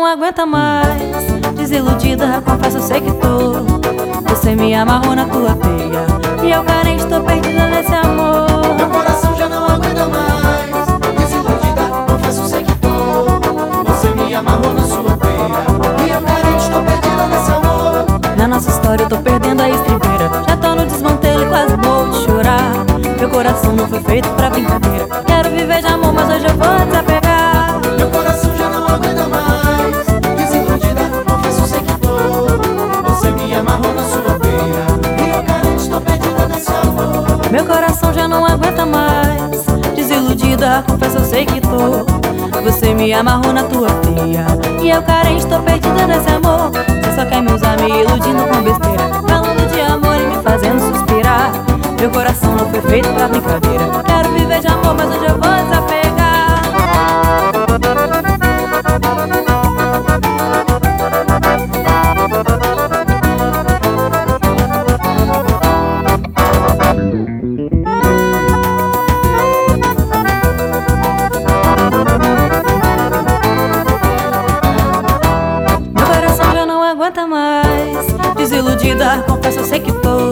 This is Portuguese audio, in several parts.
aguenta mais. Desiludida, confesso, sei que tô. Você me amarrou na tua teia. E eu carente, tô perdida nesse amor. Meu coração já não aguenta mais. Desiludida, confesso, sei que tô. Você me amarrou na sua teia. E eu carente, tô perdida nesse amor. Na nossa história eu tô perdendo a estribeira. Já tô no desmantelo e quase morro de chorar. Meu coração não foi feito pra brincadeira Meu coração já não aguenta mais. Desiludida, confesso, eu sei que tô. Você me amarrou na tua teia E eu carente, tô perdida nesse amor. Você só quer me usar me iludindo com besteira. Falando de amor e me fazendo suspirar. Meu coração não foi feito pra brincadeira. Quero viver de amor, mas hoje eu vou desapegar aguenta mais. Desiludida, confesso, eu sei que tô.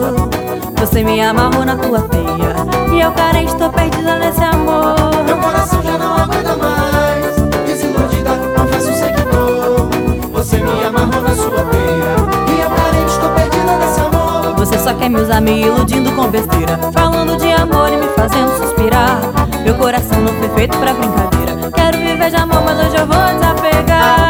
Você me amarrou na tua teia. E eu carente, estou perdida nesse amor. Meu coração já não aguenta mais. Desiludida, confesso, eu sei que tô. Você me amarrou na sua teia. E eu carente, estou perdida nesse amor. Você só quer me usar me iludindo com besteira. Falando de amor e me fazendo suspirar. Meu coração não foi feito pra brincadeira. Quero viver de amor, mas hoje eu vou desapegar.